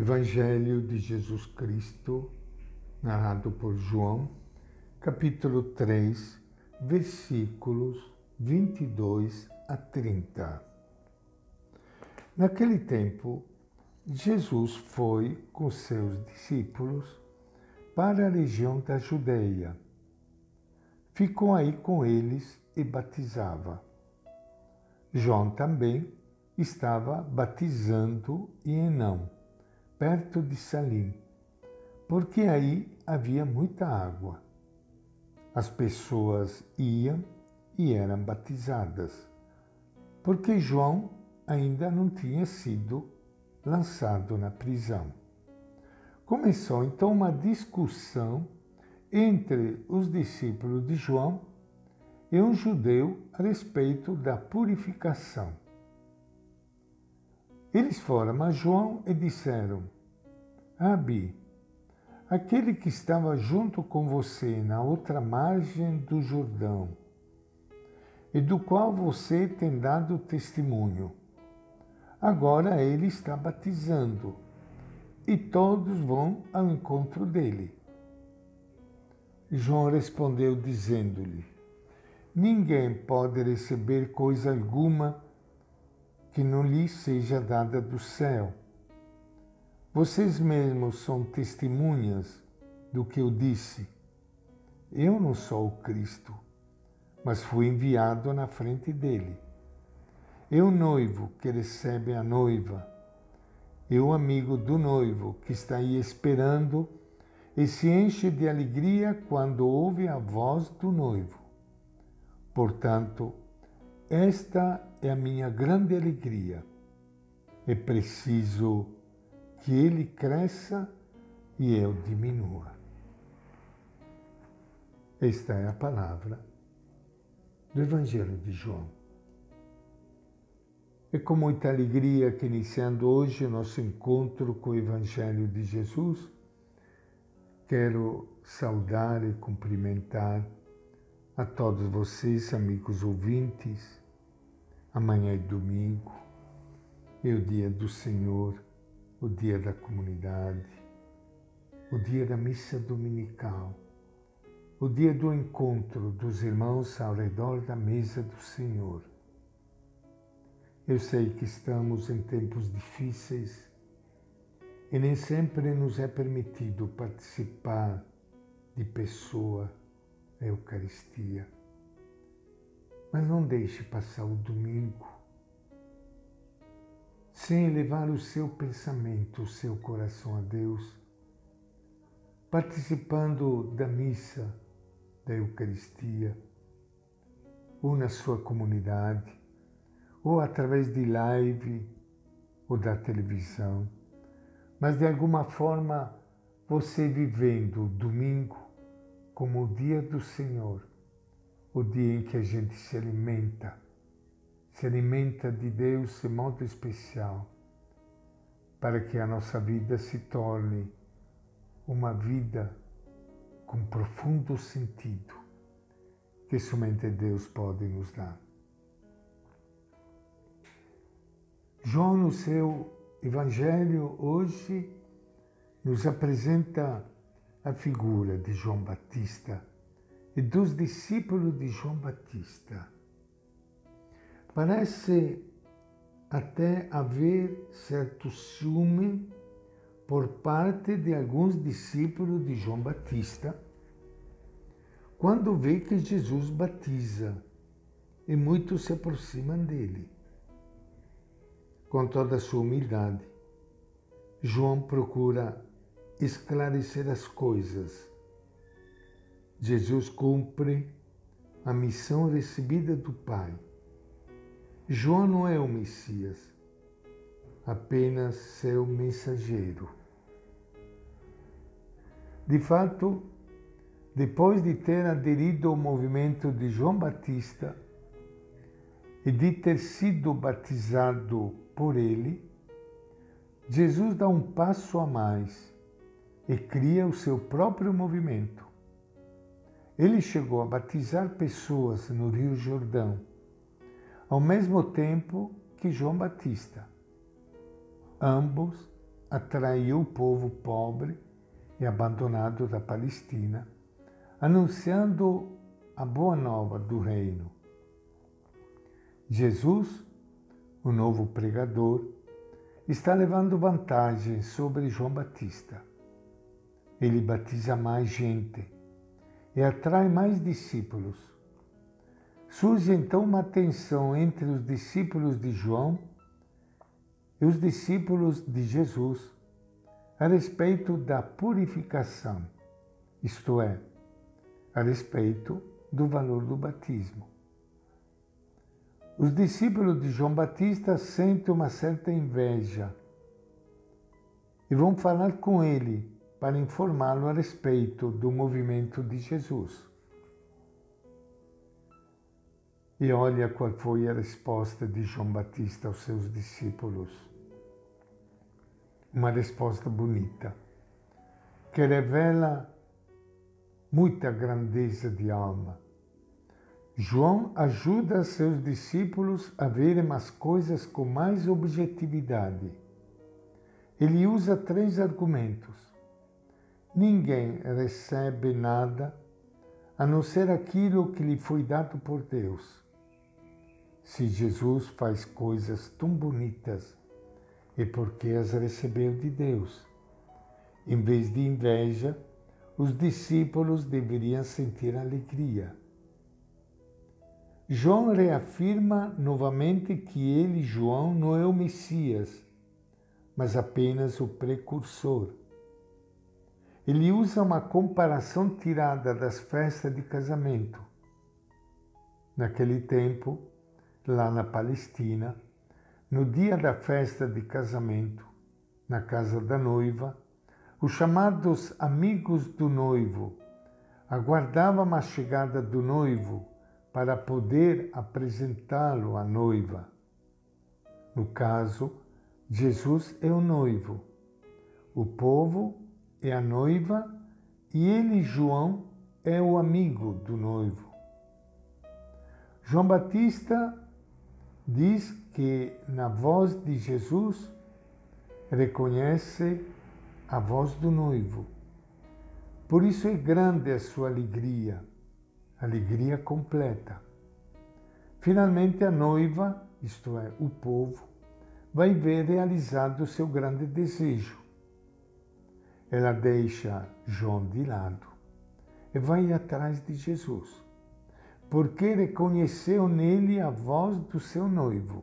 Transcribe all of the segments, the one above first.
Evangelho de Jesus Cristo, narrado por João, capítulo 3, versículos 22 a 30. Naquele tempo, Jesus foi com seus discípulos para a região da Judeia. Ficou aí com eles e batizava. João também estava batizando em Enão, perto de Salim, porque aí havia muita água. As pessoas iam e eram batizadas, porque João ainda não tinha sido lançado na prisão. Começou então uma discussão entre os discípulos de João e um judeu a respeito da purificação. Eles foram a João e disseram: Abi, aquele que estava junto com você na outra margem do Jordão, e do qual você tem dado testemunho, agora ele está batizando, e todos vão ao encontro dele. João respondeu, dizendo-lhe: Ninguém pode receber coisa alguma que não lhe seja dada do céu. Vocês mesmos são testemunhas do que eu disse. Eu não sou o Cristo, mas fui enviado na frente dele. Eu, noivo, que recebe a noiva, eu, amigo do noivo, que está aí esperando e se enche de alegria quando ouve a voz do noivo. Portanto, esta é a minha grande alegria. É preciso que ele cresça e eu diminua. Esta é a palavra do Evangelho de João. É com muita alegria que, iniciando hoje o nosso encontro com o Evangelho de Jesus, quero saudar e cumprimentar a todos vocês, amigos ouvintes. Amanhã é domingo, é o dia do Senhor, o dia da comunidade, o dia da missa dominical, o dia do encontro dos irmãos ao redor da mesa do Senhor. Eu sei que estamos em tempos difíceis e nem sempre nos é permitido participar de pessoa a Eucaristia. Mas não deixe passar o domingo sem elevar o seu pensamento, o seu coração a Deus, participando da missa, da Eucaristia, ou na sua comunidade, ou através de live ou da televisão, mas de alguma forma você vivendo o domingo como o dia do Senhor, o dia em que a gente se alimenta, se alimenta de Deus de modo especial, para que a nossa vida se torne uma vida com profundo sentido que somente Deus pode nos dar. João, no seu Evangelho, hoje, nos apresenta a figura de João Batista e dos discípulos de João Batista. Parece até haver certo ciúme por parte de alguns discípulos de João Batista quando vê que Jesus batiza e muitos se aproximam dele. Com toda a sua humildade, João procura esclarecer as coisas. Jesus cumpre a missão recebida do Pai. João não é o Messias, apenas seu mensageiro. De fato, depois de ter aderido ao movimento de João Batista e de ter sido batizado por ele, Jesus dá um passo a mais e cria o seu próprio movimento. Ele chegou a batizar pessoas no Rio Jordão, ao mesmo tempo que João Batista. Ambos atraiu o povo pobre e abandonado da Palestina, anunciando a boa nova do reino. Jesus, o novo pregador, está levando vantagem sobre João Batista. Ele batiza mais gente e atrai mais discípulos. Surge então uma tensão entre os discípulos de João e os discípulos de Jesus a respeito da purificação, isto é, a respeito do valor do batismo. Os discípulos de João Batista sentem uma certa inveja e vão falar com ele para informá-lo a respeito do movimento de Jesus. E olha qual foi a resposta de João Batista aos seus discípulos. Uma resposta bonita, que revela muita grandeza de alma. João ajuda seus discípulos a verem as coisas com mais objetividade. Ele usa três argumentos. Ninguém recebe nada a não ser aquilo que lhe foi dado por Deus. Se Jesus faz coisas tão bonitas, é porque as recebeu de Deus. Em vez de inveja, os discípulos deveriam sentir alegria. João reafirma novamente que ele, João, não é o Messias, mas apenas o precursor. Ele usa uma comparação tirada das festas de casamento. Naquele tempo, lá na Palestina, no dia da festa de casamento, na casa da noiva, os chamados amigos do noivo aguardavam a chegada do noivo para poder apresentá-lo à noiva. No caso, Jesus é o noivo, o povo é a noiva e ele, João, é o amigo do noivo. João Batista diz que na voz de Jesus reconhece a voz do noivo. Por isso é grande a sua alegria, alegria completa. Finalmente a noiva, isto é, o povo, vai ver realizado o seu grande desejo. Ela deixa João de lado e vai atrás de Jesus, porque reconheceu nele a voz do seu noivo.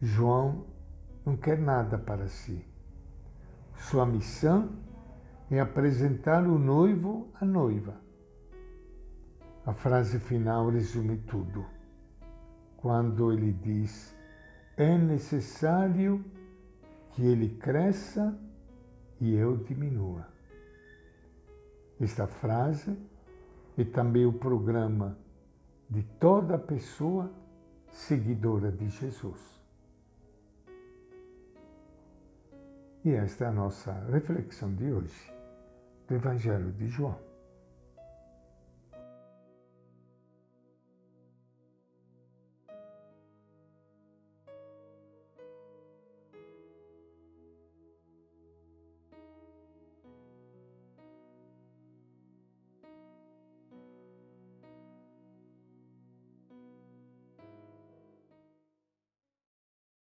João não quer nada para si sua missão é apresentar o noivo à noiva. A frase final resume tudo. Quando ele diz: é necessário que ele cresça e eu diminua. Esta frase é também o programa de toda pessoa seguidora de Jesus. E esta é a nossa reflexão de hoje do Evangelho de João.